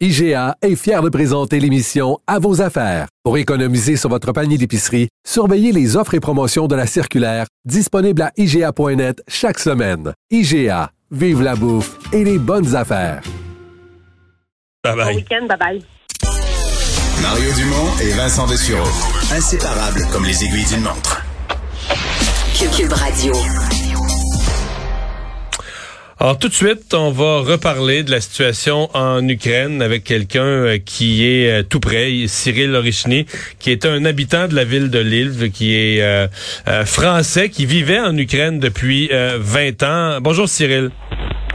IGA est fier de présenter l'émission À vos affaires. Pour économiser sur votre panier d'épicerie, surveillez les offres et promotions de la circulaire disponible à IGA.net chaque semaine. IGA, vive la bouffe et les bonnes affaires. Bye Bon week-end, bye bye. Mario Dumont et Vincent Dessureau. Inséparables comme les aiguilles d'une montre. Cube Radio. Alors tout de suite, on va reparler de la situation en Ukraine avec quelqu'un euh, qui est euh, tout près, Cyril Orichny, qui est un habitant de la ville de Lille, qui est euh, euh, français, qui vivait en Ukraine depuis 20 ans. Bonjour Cyril.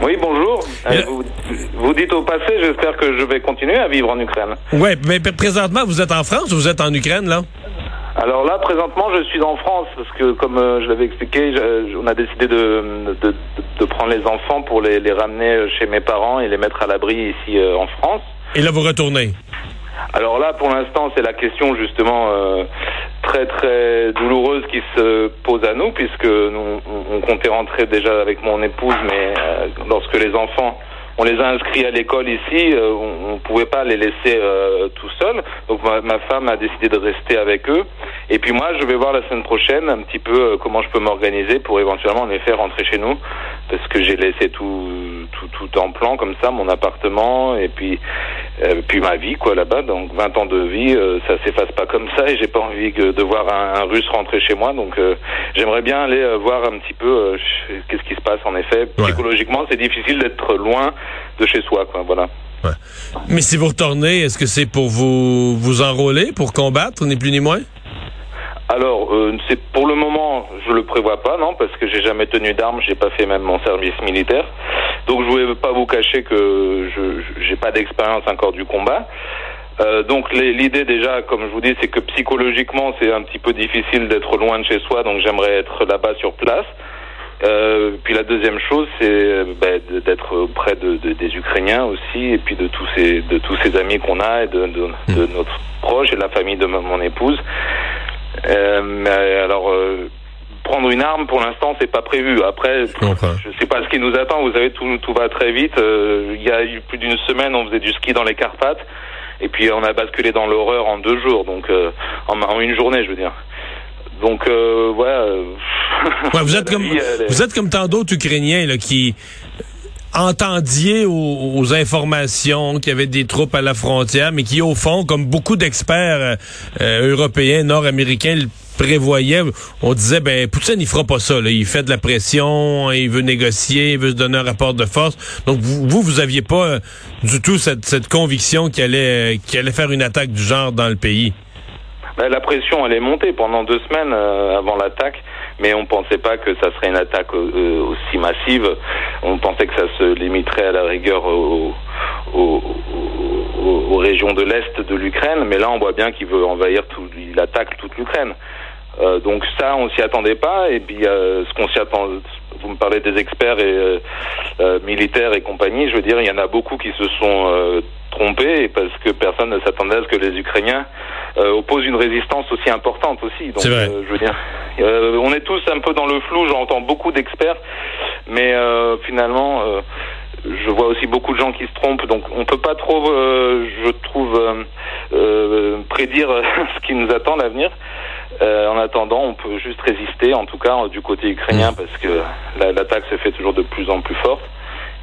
Oui, bonjour. Euh, vous, vous dites au passé, j'espère que je vais continuer à vivre en Ukraine. Ouais, mais présentement vous êtes en France ou vous êtes en Ukraine là? Alors là, présentement, je suis en France parce que, comme euh, je l'avais expliqué, je- on a décidé de, de, de prendre les enfants pour les, les ramener chez mes parents et les mettre à l'abri ici euh, en France. Et là vous retournez? Alors là, pour l'instant, c'est la question justement euh, très très douloureuse qui se pose à nous, puisque nous on, on comptait rentrer déjà avec mon épouse, mais euh, lorsque les enfants on les a inscrits à l'école ici, euh, on, on pouvait pas les laisser euh, tout seuls. Donc ma, ma femme a décidé de rester avec eux. Et puis moi, je vais voir la semaine prochaine un petit peu euh, comment je peux m'organiser pour éventuellement les faire rentrer chez nous, parce que j'ai laissé tout, tout tout en plan comme ça, mon appartement et puis euh, puis ma vie quoi là-bas. Donc 20 ans de vie, euh, ça s'efface pas comme ça et j'ai pas envie que, de voir un, un Russe rentrer chez moi. Donc euh, j'aimerais bien aller euh, voir un petit peu euh, qu'est-ce qui se passe en effet. Ouais. Psychologiquement, c'est difficile d'être loin de chez soi quoi. Voilà. Mais si vous retournez, est-ce que c'est pour vous vous enrôler, pour combattre, ni plus ni moins? Alors, euh, c'est pour le moment, je le prévois pas, non, parce que j'ai jamais tenu d'armes, j'ai pas fait même mon service militaire. Donc, je voulais pas vous cacher que je j'ai pas d'expérience encore du combat. Euh, donc, l'idée déjà, comme je vous dis, c'est que psychologiquement, c'est un petit peu difficile d'être loin de chez soi, donc j'aimerais être là-bas sur place. Euh, puis la deuxième chose, c'est euh, de- d'être auprès de, de- des Ukrainiens aussi, et puis de tous ces de tous ces amis qu'on a et de, de, de notre proche et de la famille de mon épouse. Euh, mais alors, euh, prendre une arme, pour l'instant, c'est pas prévu. Après, je sais pas ce qui nous attend. Vous savez, tout, tout va très vite. Euh, il y a eu plus d'une semaine, on faisait du ski dans les Carpates. Et puis, on a basculé dans l'horreur en deux jours. Donc, euh, en, en une journée, je veux dire. Donc, euh, ouais. Ouais, vous êtes comme vie, elle est- vous êtes comme tant d'autres Ukrainiens là, qui entendiez aux, aux informations qu'il y avait des troupes à la frontière, mais qui au fond, comme beaucoup d'experts euh, euh, européens, nord-américains le prévoyaient, on disait ben Poutine il fera pas ça, là. il fait de la pression, il veut négocier, il veut se donner un rapport de force. Donc vous vous, vous aviez pas euh, du tout cette, cette conviction qu'il allait qu'il allait faire une attaque du genre dans le pays. Ben, la pression, elle est montée pendant deux semaines euh, avant l'attaque, mais on pensait pas que ça serait une attaque euh, aussi massive. On pensait que ça se limiterait à la rigueur aux régions de l'est de l'Ukraine, mais là, on voit bien qu'il veut envahir tout, il attaque toute l'Ukraine. Euh, donc ça, on s'y attendait pas. Et puis, euh, ce qu'on s'y attend, vous me parlez des experts et euh, militaires et compagnie. Je veux dire, il y en a beaucoup qui se sont trompés parce que personne ne s'attendait à ce que les Ukrainiens opposent une résistance aussi importante aussi. Donc, C'est vrai. je veux dire, on est tous un peu dans le flou. J'entends beaucoup d'experts, mais finalement. je vois aussi beaucoup de gens qui se trompent, donc on peut pas trop, je trouve, prédire ce qui nous attend l'avenir. Euh, en attendant, on peut juste résister, en tout cas euh, du côté ukrainien, parce que la- l'attaque se fait toujours de plus en plus forte.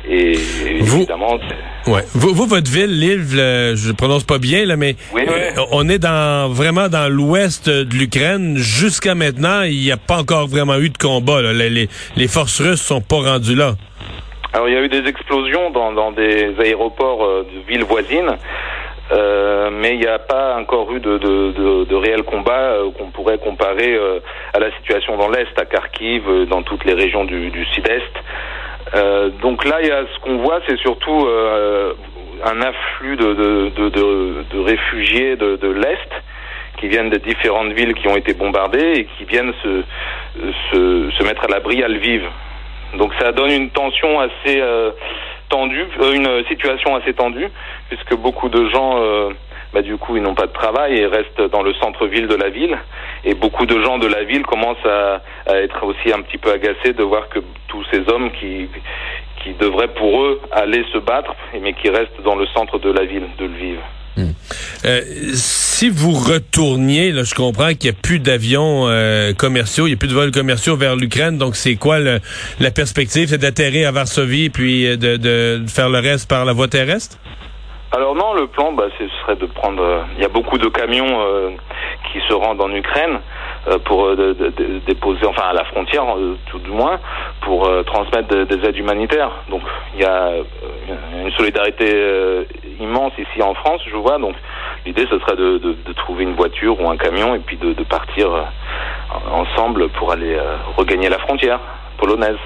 Et, Vous- évidemment, c'est- Ouais. Vous, vous, votre ville, Lille, le- je le prononce pas bien, là, mais Oui, oui. euh, on est dans vraiment dans l'ouest de l'Ukraine. Jusqu'à maintenant, il n'y a pas encore vraiment eu de combat. là. Les, les- les forces russes sont pas rendues là. Alors il y a eu des explosions dans, dans des aéroports euh, de villes voisines, euh, mais il n'y a pas encore eu de, de, de, de réels combats euh, qu'on pourrait comparer euh, à la situation dans l'Est, à Kharkiv, euh, dans toutes les régions du, du Sud-Est. Donc là, y a ce qu'on voit, c'est surtout, un afflux de, de, réfugiés de, l'Est qui viennent de différentes villes qui ont été bombardées et qui viennent se, se, se mettre à l'abri à Lviv. Donc ça donne une tension assez tendue, euh, une situation assez tendue, puisque beaucoup de gens, euh, bah, du coup, ils n'ont pas de travail et restent dans le centre-ville de la ville. Et beaucoup de gens de la ville commencent à, être aussi un petit peu agacés de voir que tous ces hommes qui, qui devraient pour eux aller se battre, mais qui restent dans le centre de la ville de Lviv. Hmm. Euh, si vous retourniez, je comprends qu'il n'y a plus d'avions euh, commerciaux, il n'y a plus de vols commerciaux vers l'Ukraine. Donc, c'est quoi le, la perspective? C'est d'atterrir à Varsovie puis euh, de, faire le reste par la voie terrestre? Alors non, le plan, bah, ce serait de prendre. Il y a beaucoup de camions qui se rendent en Ukraine pour déposer, enfin à la frontière, tout du moins, pour transmettre des aides humanitaires. Donc il y a une solidarité immense ici en France, je vois. Donc l'idée, ce serait de, trouver une voiture ou un camion et puis de, partir ensemble pour aller regagner la frontière polonaise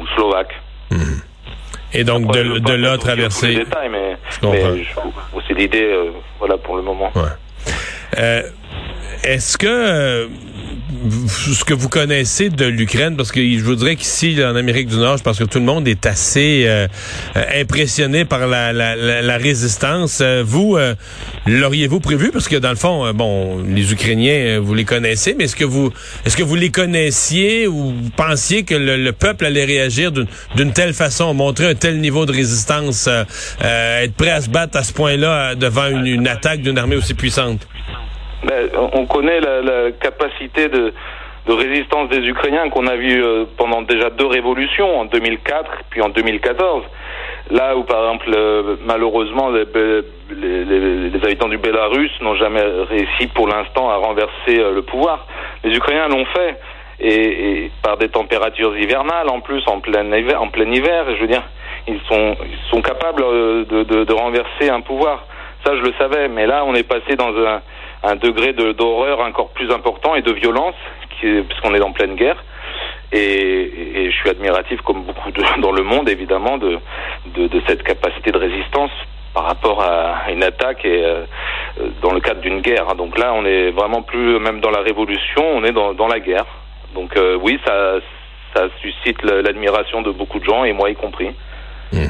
ou slovaque. Mmh. Et donc Après, de, de là traverser. Les détails, mais, mais c'est l'idée, euh, voilà pour le moment. Ouais. Euh, Est-ce que euh, ce que vous connaissez de l'Ukraine, parce que je vous dirais qu'ici, en Amérique du Nord, je pense que tout le monde est assez euh, euh impressionné par la, la, la, résistance. Euh, vous, euh, l'auriez-vous prévu? Parce que dans le fond, bon, les Ukrainiens, vous les connaissez, mais est-ce que vous est-ce que vous les connaissiez ou pensiez que le, le peuple allait réagir d'une telle façon, montrer un tel niveau de résistance, être prêt à se battre à ce point-là devant une attaque d'une armée aussi puissante? Ben, on connaît la, la capacité de, de, résistance des Ukrainiens qu'on a vu euh, pendant déjà deux révolutions, en 2004 puis en 2014. Là où, par exemple, euh, malheureusement, les, les, les, habitants du Bélarus n'ont jamais réussi pour l'instant à renverser euh, le pouvoir. Les Ukrainiens l'ont fait, et, et, par des températures hivernales en plus, en plein hiver, en plein hiver je veux dire, ils sont, ils sont capables de, de, de renverser un pouvoir. Ça, je le savais, mais là, on est passé dans un un degré d'horreur encore plus important et de violence, puisqu'on est en pleine guerre. Et, et, je suis admiratif, comme beaucoup de, dans le monde, évidemment, de, de, de, cette capacité de résistance par rapport à une attaque et euh, dans le cadre d'une guerre. Donc là, on est vraiment plus, même dans la révolution, on est dans, dans la guerre. Donc euh, oui, ça, ça suscite l'admiration de beaucoup de gens, et moi y compris. Mmh.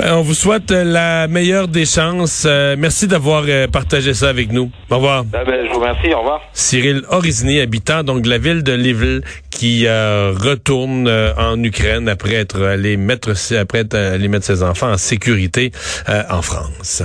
Ben, on vous souhaite la meilleure des chances. Euh, merci d'avoir euh, partagé ça avec nous. Au revoir. Ben, ben, je vous remercie. Au revoir. Cyril Orizny, habitant donc de la ville de Lviv, qui euh, retourne euh, en Ukraine après être allé mettre après être allé mettre ses enfants en sécurité en France.